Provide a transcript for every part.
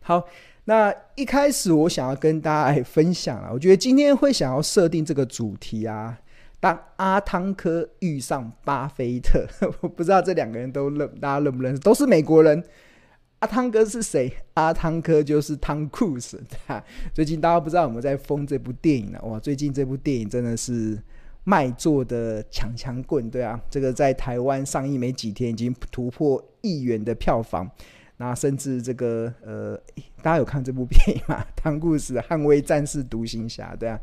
好，那一开始我想要跟大家来分享啊，我觉得今天会想要设定这个主题啊，当阿汤哥遇上巴菲特，我不知道这两个人都认，大家认不认识？都是美国人。阿汤哥是谁？阿汤哥就是汤库斯。最近大家不知道有没有在疯这部电影呢？哇，最近这部电影真的是卖座的强强棍，对啊，这个在台湾上映没几天，已经突破亿元的票房。那甚至这个呃，大家有看这部电影吗？汤库斯捍卫战士独行侠，对啊。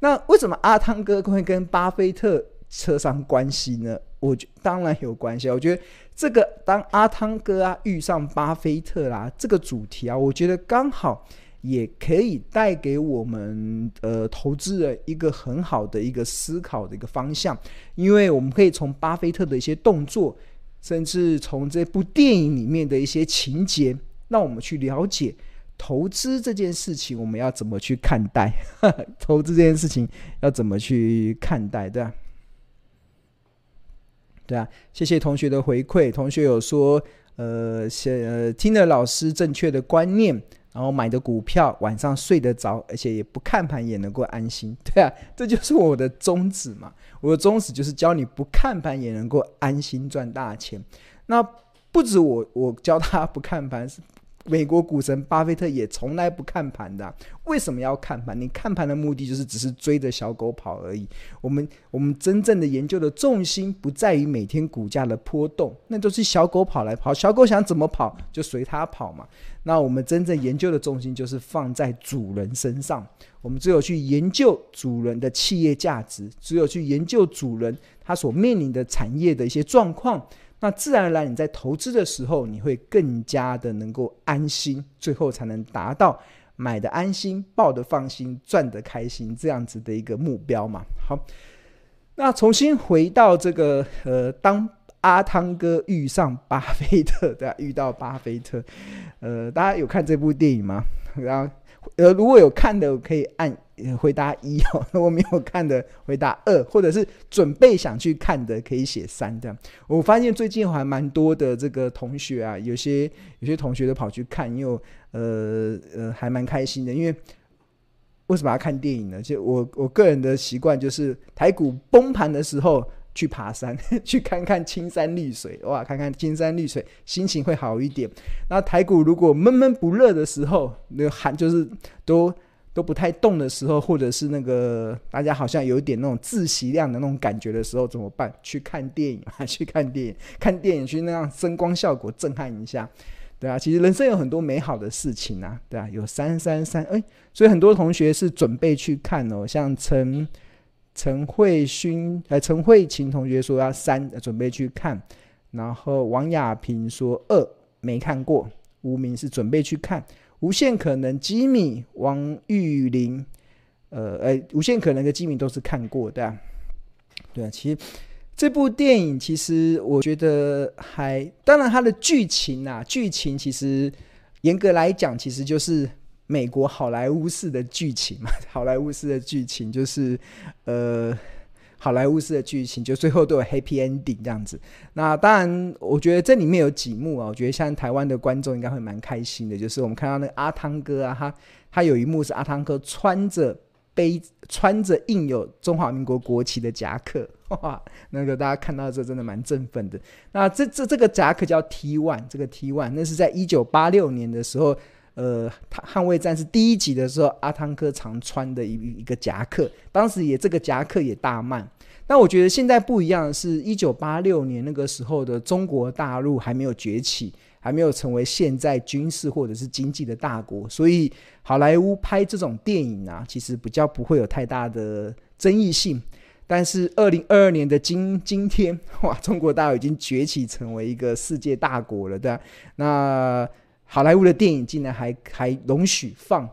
那为什么阿汤哥会跟巴菲特扯上关系呢？我觉当然有关系啊。我觉得这个当阿汤哥啊遇上巴菲特啦，这个主题啊，我觉得刚好也可以带给我们呃投资人一个很好的一个思考的一个方向，因为我们可以从巴菲特的一些动作。甚至从这部电影里面的一些情节，让我们去了解投资这件事情，我们要怎么去看待？投资这件事情要怎么去看待？对啊，对啊，谢谢同学的回馈。同学有说，呃，呃，听了老师正确的观念。然后买的股票晚上睡得着，而且也不看盘也能够安心，对啊，这就是我的宗旨嘛。我的宗旨就是教你不看盘也能够安心赚大钱。那不止我，我教他不看盘是。美国股神巴菲特也从来不看盘的，为什么要看盘？你看盘的目的就是只是追着小狗跑而已。我们我们真正的研究的重心不在于每天股价的波动，那都是小狗跑来跑，小狗想怎么跑就随它跑嘛。那我们真正研究的重心就是放在主人身上。我们只有去研究主人的企业价值，只有去研究主人他所面临的产业的一些状况。那自然而然，你在投资的时候，你会更加的能够安心，最后才能达到买的安心、抱的放心、赚的开心这样子的一个目标嘛。好，那重新回到这个呃，当阿汤哥遇上巴菲特，对吧？遇到巴菲特，呃，大家有看这部电影吗？然后，呃，如果有看的，可以按。回答一哦，我没有看的回答二，或者是准备想去看的可以写三这样。我发现最近还蛮多的这个同学啊，有些有些同学都跑去看，因为呃呃还蛮开心的。因为为什么要看电影呢？就我我个人的习惯就是台股崩盘的时候去爬山，去看看青山绿水，哇，看看青山绿水，心情会好一点。那台股如果闷闷不乐的时候，那个寒就是都。都不太动的时候，或者是那个大家好像有一点那种窒息量的那种感觉的时候，怎么办？去看电影啊，去看电影，看电影去那样声光效果震撼一下，对啊，其实人生有很多美好的事情啊，对啊，有三三三，哎，所以很多同学是准备去看哦，像陈陈慧勋，呃，陈慧琴同学说要三，准备去看，然后王亚平说二没看过，无名是准备去看。无限可能，吉米、王玉林，呃，呃，无限可能的吉米都是看过的，对啊。其实这部电影，其实我觉得还，当然它的剧情啊，剧情其实严格来讲，其实就是美国好莱坞式的剧情嘛，好莱坞式的剧情就是，呃。好莱坞式的剧情，就最后都有 happy ending 这样子。那当然，我觉得这里面有几幕啊，我觉得像台湾的观众应该会蛮开心的。就是我们看到那个阿汤哥啊，他他有一幕是阿汤哥穿着背穿着印有中华民国国旗的夹克，哇，那个大家看到这真的蛮振奋的。那这这这个夹克叫 T one，这个 T one 那是在一九八六年的时候。呃，捍卫战士第一集的时候，阿汤哥常穿的一一个夹克，当时也这个夹克也大卖。那我觉得现在不一样的是，一九八六年那个时候的中国大陆还没有崛起，还没有成为现在军事或者是经济的大国，所以好莱坞拍这种电影啊，其实比较不会有太大的争议性。但是二零二二年的今今天，哇，中国大陆已经崛起成为一个世界大国了，对吧？那。好莱坞的电影竟然还还容许放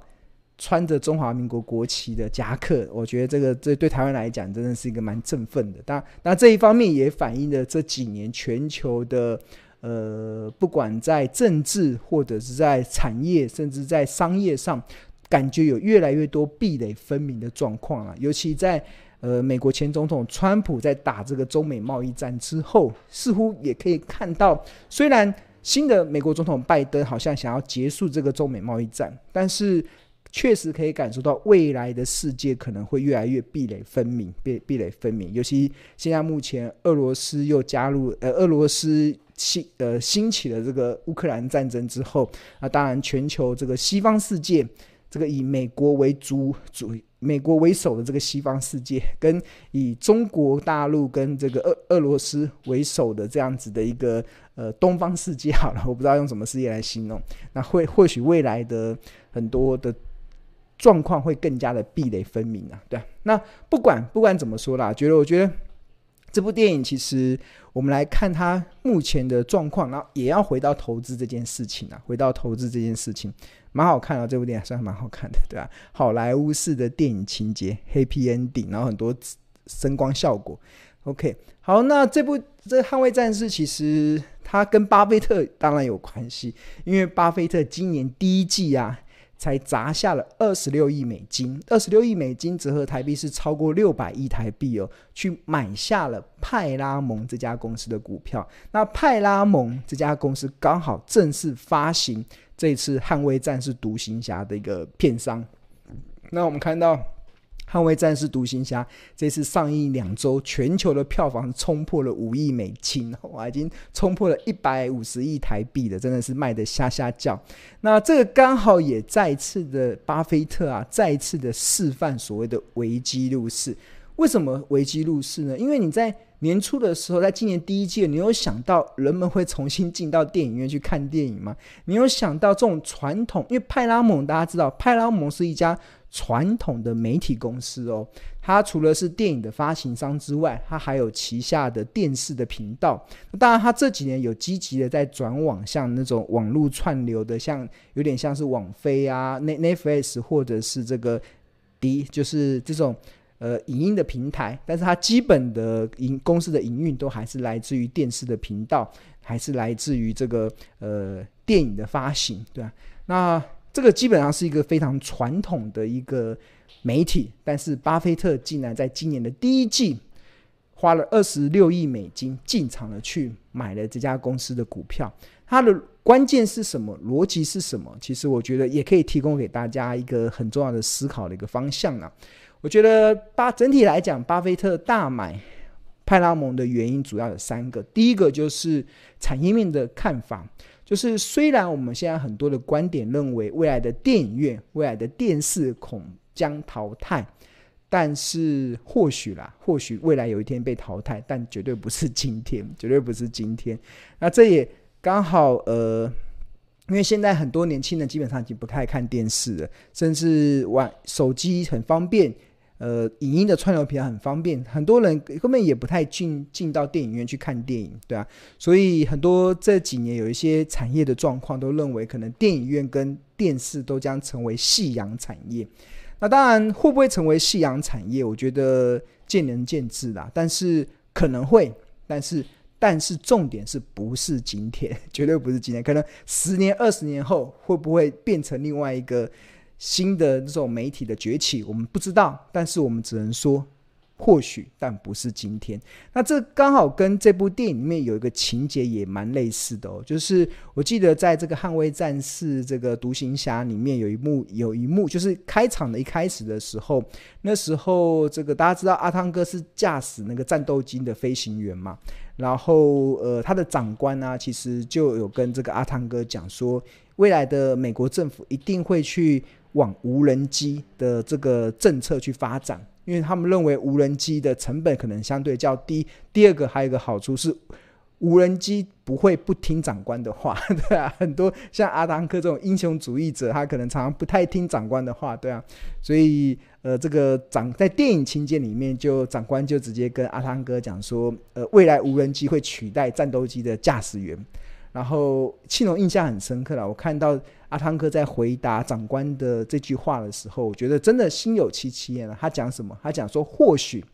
穿着中华民国国旗的夹克，我觉得这个这对台湾来讲真的是一个蛮振奋的。当然，那这一方面也反映了这几年全球的呃，不管在政治或者是在产业，甚至在商业上，感觉有越来越多壁垒分明的状况啊，尤其在呃美国前总统川普在打这个中美贸易战之后，似乎也可以看到，虽然新的美国总统拜登好像想要结束这个中美贸易战，但是确实可以感受到未来的世界可能会越来越壁垒分明，壁壁垒分明，尤其现在目前俄罗斯又加入呃俄罗斯。兴呃兴起了这个乌克兰战争之后，那当然全球这个西方世界，这个以美国为主主美国为首的这个西方世界，跟以中国大陆跟这个俄俄罗斯为首的这样子的一个呃东方世界，好了，我不知道用什么世界来形容。那会或许未来的很多的状况会更加的壁垒分明啊，对。那不管不管怎么说啦，觉得我觉得。这部电影其实，我们来看它目前的状况，然后也要回到投资这件事情啊，回到投资这件事情，蛮好看的，这部电影算蛮好看的，对吧？好莱坞式的电影情节，Happy Ending，然后很多声光效果，OK。好，那这部这《捍卫战士》其实它跟巴菲特当然有关系，因为巴菲特今年第一季啊。才砸下了二十六亿美金，二十六亿美金折合台币是超过六百亿台币哦，去买下了派拉蒙这家公司的股票。那派拉蒙这家公司刚好正式发行这次《捍卫战士独行侠》的一个片商。那我们看到。捍卫战士独行侠这次上映两周，全球的票房冲破了五亿美金，哇，已经冲破了一百五十亿台币了，真的是卖的吓吓叫。那这个刚好也再次的巴菲特啊，再次的示范所谓的危机入市。为什么危机入市呢？因为你在年初的时候，在今年第一季，你有想到人们会重新进到电影院去看电影吗？你有想到这种传统？因为派拉蒙大家知道，派拉蒙是一家。传统的媒体公司哦，它除了是电影的发行商之外，它还有旗下的电视的频道。当然，它这几年有积极的在转往像那种网络串流的，像有点像是网飞啊、Netflix 或者是这个 D，就是这种呃影音的平台。但是它基本的营公司的营运都还是来自于电视的频道，还是来自于这个呃电影的发行，对吧？那这个基本上是一个非常传统的一个媒体，但是巴菲特竟然在今年的第一季花了二十六亿美金进场了，去买了这家公司的股票。它的关键是什么？逻辑是什么？其实我觉得也可以提供给大家一个很重要的思考的一个方向啊。我觉得巴整体来讲，巴菲特大买派拉蒙的原因主要有三个。第一个就是产业面的看法。就是虽然我们现在很多的观点认为未来的电影院、未来的电视恐将淘汰，但是或许啦，或许未来有一天被淘汰，但绝对不是今天，绝对不是今天。那这也刚好呃，因为现在很多年轻人基本上已经不太看电视了，甚至玩手机很方便。呃，影音的串流平台很方便，很多人根本也不太进进到电影院去看电影，对啊，所以很多这几年有一些产业的状况，都认为可能电影院跟电视都将成为夕阳产业。那当然会不会成为夕阳产业，我觉得见仁见智啦。但是可能会，但是但是重点是不是今天？绝对不是今天。可能十年、二十年后会不会变成另外一个？新的这种媒体的崛起，我们不知道，但是我们只能说，或许，但不是今天。那这刚好跟这部电影里面有一个情节也蛮类似的哦，就是我记得在这个《捍卫战士》这个独行侠里面有一幕，有一幕就是开场的一开始的时候，那时候这个大家知道阿汤哥是驾驶那个战斗机的飞行员嘛，然后呃他的长官呢、啊，其实就有跟这个阿汤哥讲说，未来的美国政府一定会去。往无人机的这个政策去发展，因为他们认为无人机的成本可能相对较低。第二个还有一个好处是，无人机不会不听长官的话，对啊，很多像阿汤哥这种英雄主义者，他可能常常不太听长官的话，对啊。所以，呃，这个长在电影情节里面，就长官就直接跟阿汤哥讲说，呃，未来无人机会取代战斗机的驾驶员。然后庆隆印象很深刻了，我看到阿汤哥在回答长官的这句话的时候，我觉得真的心有戚戚焉了。他讲什么？他讲说或许，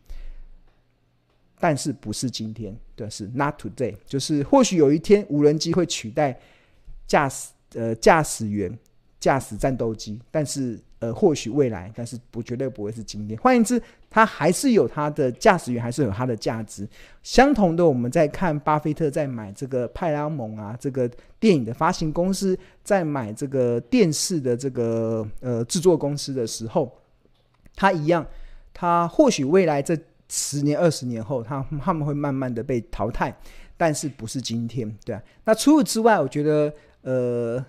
但是不是今天，对，是 not today，就是或许有一天无人机会取代驾驶呃驾驶员驾驶战斗机，但是呃，或许未来，但是不绝对不会是今天。换言之，它还是有它的驾驶员，还是有它的价值。相同的，我们在看巴菲特在买这个派拉蒙啊，这个电影的发行公司，在买这个电视的这个呃制作公司的时候，他一样，他或许未来这十年、二十年后，他他们会慢慢的被淘汰，但是不是今天，对啊。那除此之外，我觉得呃，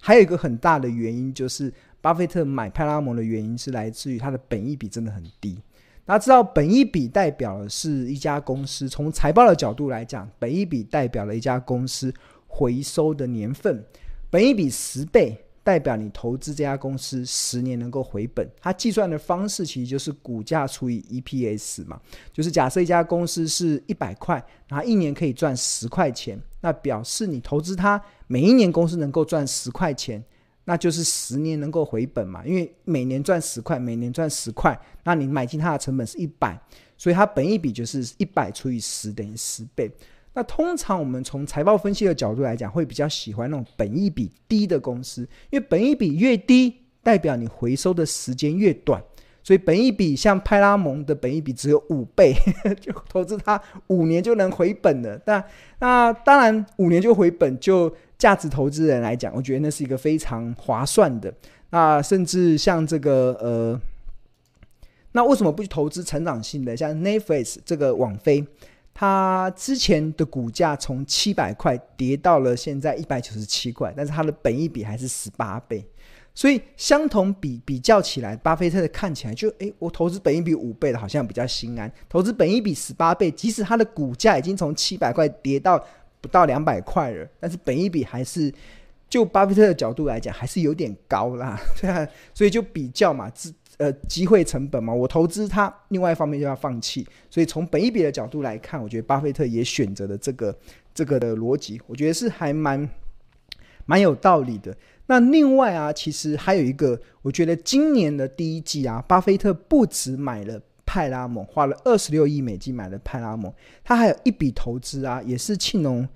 还有一个很大的原因就是。巴菲特买派拉蒙的原因是来自于它的本益比真的很低。大家知道，本益比代表的是一家公司从财报的角度来讲，本益比代表了一家公司回收的年份。本益比十倍代表你投资这家公司十年能够回本。它计算的方式其实就是股价除以 EPS 嘛，就是假设一家公司是一百块，然后一年可以赚十块钱，那表示你投资它每一年公司能够赚十块钱。那就是十年能够回本嘛，因为每年赚十块，每年赚十块，那你买进它的成本是一百，所以它本益比就是一百除以十等于十倍。那通常我们从财报分析的角度来讲，会比较喜欢那种本益比低的公司，因为本益比越低，代表你回收的时间越短。所以本益比像派拉蒙的本益比只有五倍，就投资它五年就能回本了。但那当然五年就回本就。价值投资人来讲，我觉得那是一个非常划算的。那甚至像这个呃，那为什么不去投资成长性的？像 Netflix 这个网飞，它之前的股价从七百块跌到了现在一百九十七块，但是它的本益比还是十八倍。所以相同比比较起来，巴菲特的看起来就诶，我投资本益比五倍的，好像比较心安；投资本益比十八倍，即使它的股价已经从七百块跌到。不到两百块了，但是本一比还是就巴菲特的角度来讲，还是有点高啦，对啊，所以就比较嘛，资呃机会成本嘛，我投资它，另外一方面就要放弃，所以从本一比的角度来看，我觉得巴菲特也选择了这个这个的逻辑，我觉得是还蛮蛮有道理的。那另外啊，其实还有一个，我觉得今年的第一季啊，巴菲特不止买了。派拉蒙花了二十六亿美金买了派拉蒙，他还有一笔投资啊，也是庆隆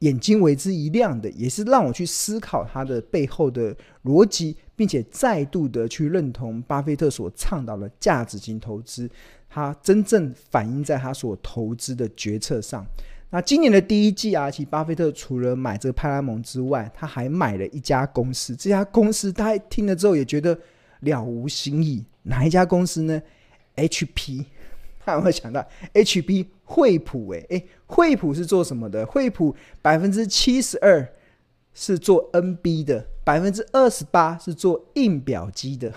眼睛为之一亮的，也是让我去思考他的背后的逻辑，并且再度的去认同巴菲特所倡导的价值型投资，他真正反映在他所投资的决策上。那今年的第一季啊，其实巴菲特除了买这个派拉蒙之外，他还买了一家公司，这家公司他听了之后也觉得了无新意，哪一家公司呢？？HP，他有没有想到 HP 惠普？哎哎，惠普是做什么的？惠普百分之七十二是做 NB 的，百分之二十八是做印表机的。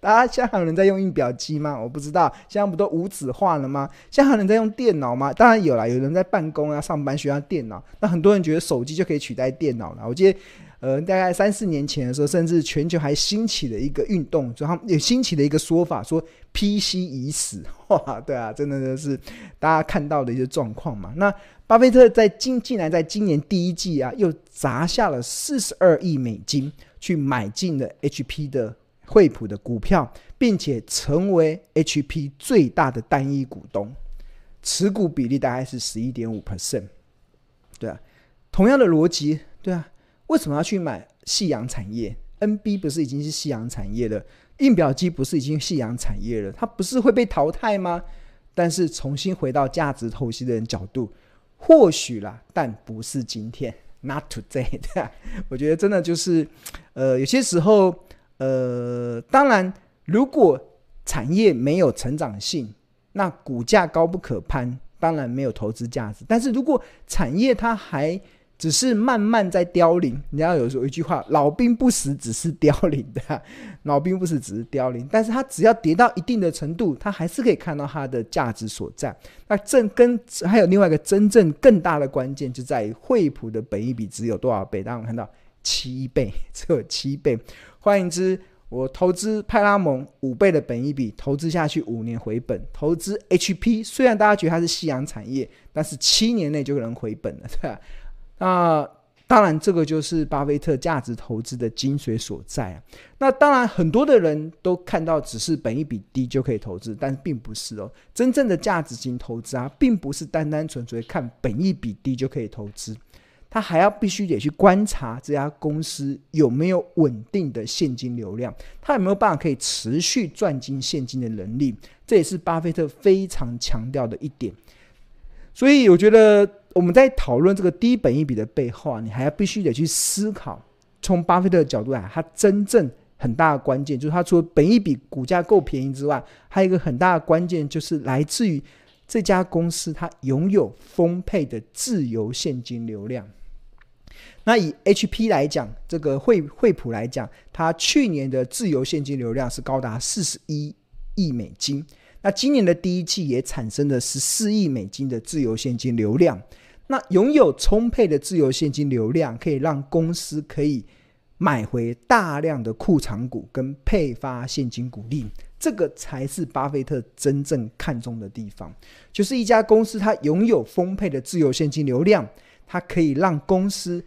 大家现在还有人在用印表机吗？我不知道，现在不都无纸化了吗？现在还有人在用电脑吗？当然有啦，有人在办公啊、上班需要电脑。那很多人觉得手机就可以取代电脑了。我记得。呃，大概三四年前的时候，甚至全球还兴起了一个运动，就他们有兴起的一个说法，说 PC 已死，哇，对啊，真的就是大家看到的一些状况嘛。那巴菲特在今竟然在今年第一季啊，又砸下了四十二亿美金去买进了 HP 的惠普的股票，并且成为 HP 最大的单一股东，持股比例大概是十一点五 percent，对啊，同样的逻辑，对啊。为什么要去买夕阳产业？NB 不是已经是夕阳产业了？印表机不是已经夕阳产业了？它不是会被淘汰吗？但是重新回到价值投资的人角度，或许啦，但不是今天，Not today。我觉得真的就是，呃，有些时候，呃，当然，如果产业没有成长性，那股价高不可攀，当然没有投资价值。但是如果产业它还只是慢慢在凋零，你要有说一句话：“老兵不死，只是凋零的。”老兵不死，只是凋零，但是它只要跌到一定的程度，它还是可以看到它的价值所在。那正跟还有另外一个真正更大的关键，就在于惠普的本益比只有多少倍？大家看到七倍，只有七倍。换言之，我投资派拉蒙五倍的本益比，投资下去五年回本；投资 HP，虽然大家觉得它是夕阳产业，但是七年内就可能回本了，对吧？那当然，这个就是巴菲特价值投资的精髓所在啊。那当然，很多的人都看到只是本益比低就可以投资，但是并不是哦。真正的价值型投资啊，并不是单单纯纯看本益比低就可以投资，他还要必须得去观察这家公司有没有稳定的现金流量，他有没有办法可以持续赚进现金的能力，这也是巴菲特非常强调的一点。所以我觉得我们在讨论这个低本益比的背后啊，你还要必须得去思考，从巴菲特的角度来，他真正很大的关键就是他除了本益比股价够便宜之外，还有一个很大的关键就是来自于。这家公司它拥有丰沛的自由现金流量。那以 HP 来讲，这个惠惠普来讲，它去年的自由现金流量是高达四十一亿美金。那今年的第一季也产生了十四亿美金的自由现金流量。那拥有充沛的自由现金流量，可以让公司可以买回大量的库藏股跟配发现金股利。这个才是巴菲特真正看重的地方，就是一家公司它拥有丰沛的自由现金流量，它可以让公司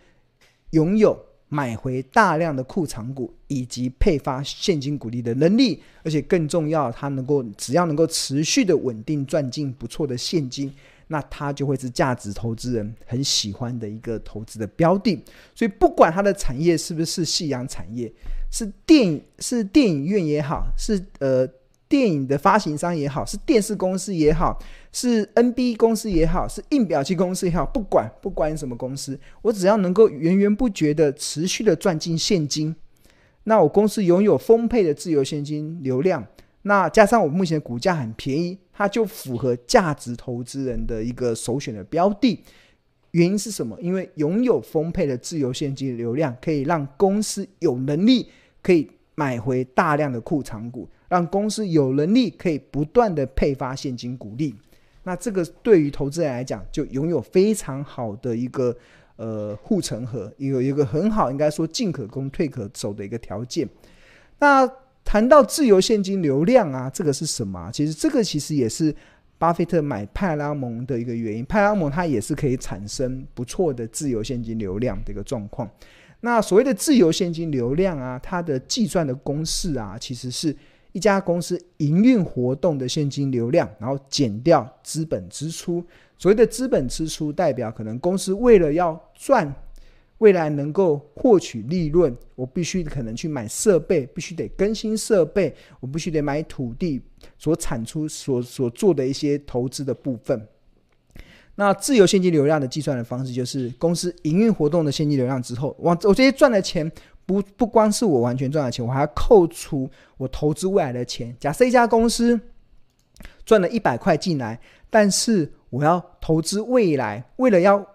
拥有买回大量的库藏股以及配发现金股利的能力，而且更重要，它能够只要能够持续的稳定赚进不错的现金，那它就会是价值投资人很喜欢的一个投资的标的。所以，不管它的产业是不是夕阳产业。是电影，是电影院也好，是呃电影的发行商也好，是电视公司也好，是 NB 公司也好，是印表机公司也好，不管不管什么公司，我只要能够源源不绝的持续的赚进现金，那我公司拥有丰沛的自由现金流量，那加上我目前股价很便宜，它就符合价值投资人的一个首选的标的。原因是什么？因为拥有丰沛的自由现金流量，可以让公司有能力可以买回大量的库藏股，让公司有能力可以不断的配发现金股利。那这个对于投资人来讲，就拥有非常好的一个呃护城河，有一个很好应该说进可攻退可守的一个条件。那谈到自由现金流量啊，这个是什么？其实这个其实也是。巴菲特买派拉蒙的一个原因，派拉蒙它也是可以产生不错的自由现金流量的一个状况。那所谓的自由现金流量啊，它的计算的公式啊，其实是一家公司营运活动的现金流量，然后减掉资本支出。所谓的资本支出，代表可能公司为了要赚。未来能够获取利润，我必须可能去买设备，必须得更新设备，我必须得买土地所产出所所做的一些投资的部分。那自由现金流量的计算的方式，就是公司营运活动的现金流量之后，我我这些赚的钱不不光是我完全赚的钱，我还要扣除我投资未来的钱。假设一家公司赚了一百块进来，但是我要投资未来，为了要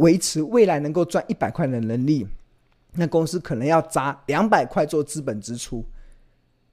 维持未来能够赚一百块的能力，那公司可能要砸两百块做资本支出，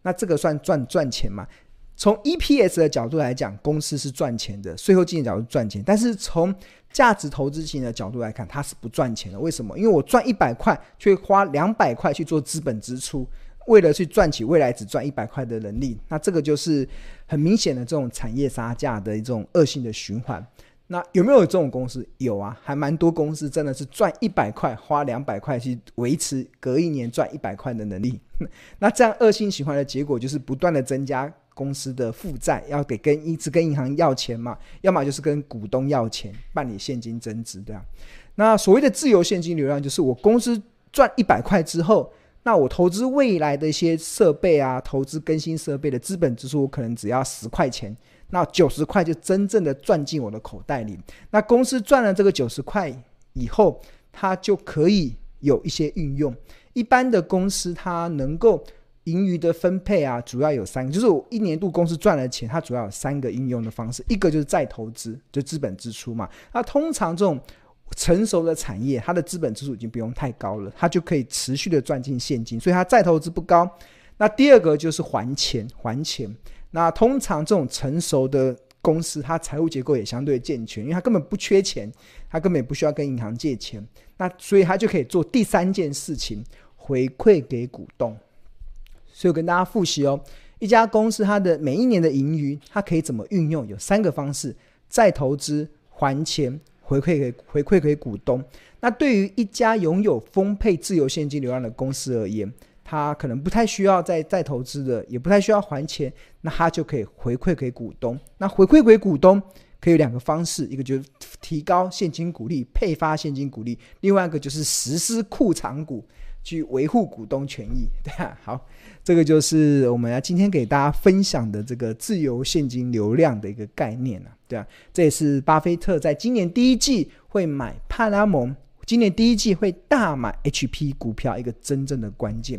那这个算赚赚钱吗？从 EPS 的角度来讲，公司是赚钱的，税后净利角度赚钱，但是从价值投资型的角度来看，它是不赚钱的。为什么？因为我赚一百块，却花两百块去做资本支出，为了去赚取未来只赚一百块的能力，那这个就是很明显的这种产业杀价的一种恶性的循环。那有没有这种公司？有啊，还蛮多公司真的是赚一百块，花两百块去维持隔一年赚一百块的能力。那这样恶性循环的结果就是不断的增加公司的负债，要给跟一直跟银行要钱嘛，要么就是跟股东要钱办理现金增值，这样。那所谓的自由现金流量，就是我公司赚一百块之后，那我投资未来的一些设备啊，投资更新设备的资本支出，可能只要十块钱。那九十块就真正的赚进我的口袋里。那公司赚了这个九十块以后，它就可以有一些运用。一般的公司它能够盈余的分配啊，主要有三个，就是我一年度公司赚了钱，它主要有三个运用的方式。一个就是再投资，就资本支出嘛。那通常这种成熟的产业，它的资本支出已经不用太高了，它就可以持续的赚进现金，所以它再投资不高。那第二个就是还钱，还钱。那通常这种成熟的公司，它财务结构也相对健全，因为它根本不缺钱，它根本不需要跟银行借钱，那所以它就可以做第三件事情，回馈给股东。所以我跟大家复习哦，一家公司它的每一年的盈余，它可以怎么运用？有三个方式：再投资、还钱、回馈给回馈给股东。那对于一家拥有丰沛自由现金流量的公司而言，他可能不太需要再再投资的，也不太需要还钱，那他就可以回馈给股东。那回馈给股东可以有两个方式，一个就是提高现金股利，配发现金股利；另外一个就是实施库藏股，去维护股东权益，对啊，好，这个就是我们要今天给大家分享的这个自由现金流量的一个概念啊，对啊，这也是巴菲特在今年第一季会买派拉蒙，今年第一季会大买 HP 股票一个真正的关键。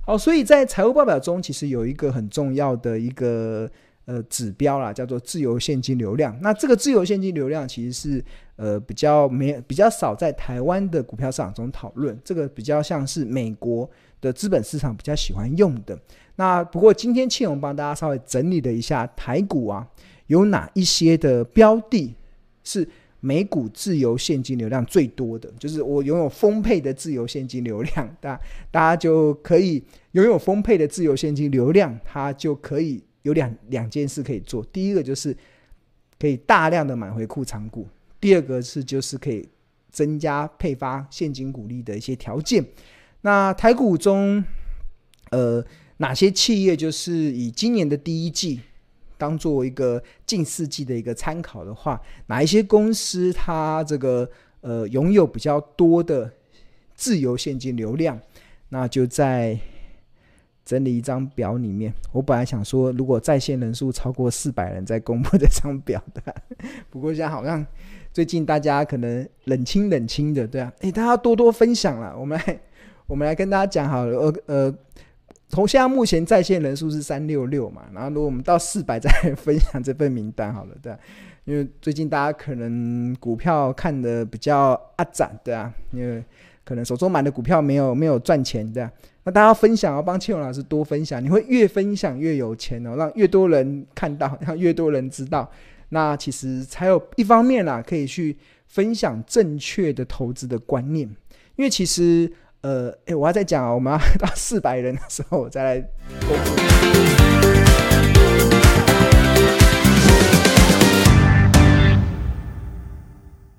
好，所以在财务报表中，其实有一个很重要的一个呃指标啦，叫做自由现金流量。那这个自由现金流量其实是呃比较没比较少在台湾的股票市场中讨论，这个比较像是美国的资本市场比较喜欢用的。那不过今天庆荣帮大家稍微整理了一下台股啊，有哪一些的标的是。每股自由现金流量最多的就是我拥有丰沛的自由现金流量，大大家就可以拥有丰沛的自由现金流量，它就可以有两两件事可以做。第一个就是可以大量的买回库藏股，第二个是就是可以增加配发现金股利的一些条件。那台股中，呃，哪些企业就是以今年的第一季？当做一个近四季的一个参考的话，哪一些公司它这个呃拥有比较多的自由现金流量？那就在整理一张表里面。我本来想说，如果在线人数超过四百人再公布这张表的，不过现在好像最近大家可能冷清冷清的，对啊，诶，大家多多分享了。我们来我们来跟大家讲好了，呃呃。从现在目前在线人数是三六六嘛，然后如果我们到四百再 分享这份名单好了，对，因为最近大家可能股票看得比较阿展，对啊，因为可能手中买的股票没有没有赚钱，对啊，那大家分享要帮庆荣老师多分享，你会越分享越有钱哦，让越多人看到，让越多人知道，那其实才有一方面啦，可以去分享正确的投资的观念，因为其实。呃，哎，我要再讲啊，我们要 到四百人的时候，我再来公布。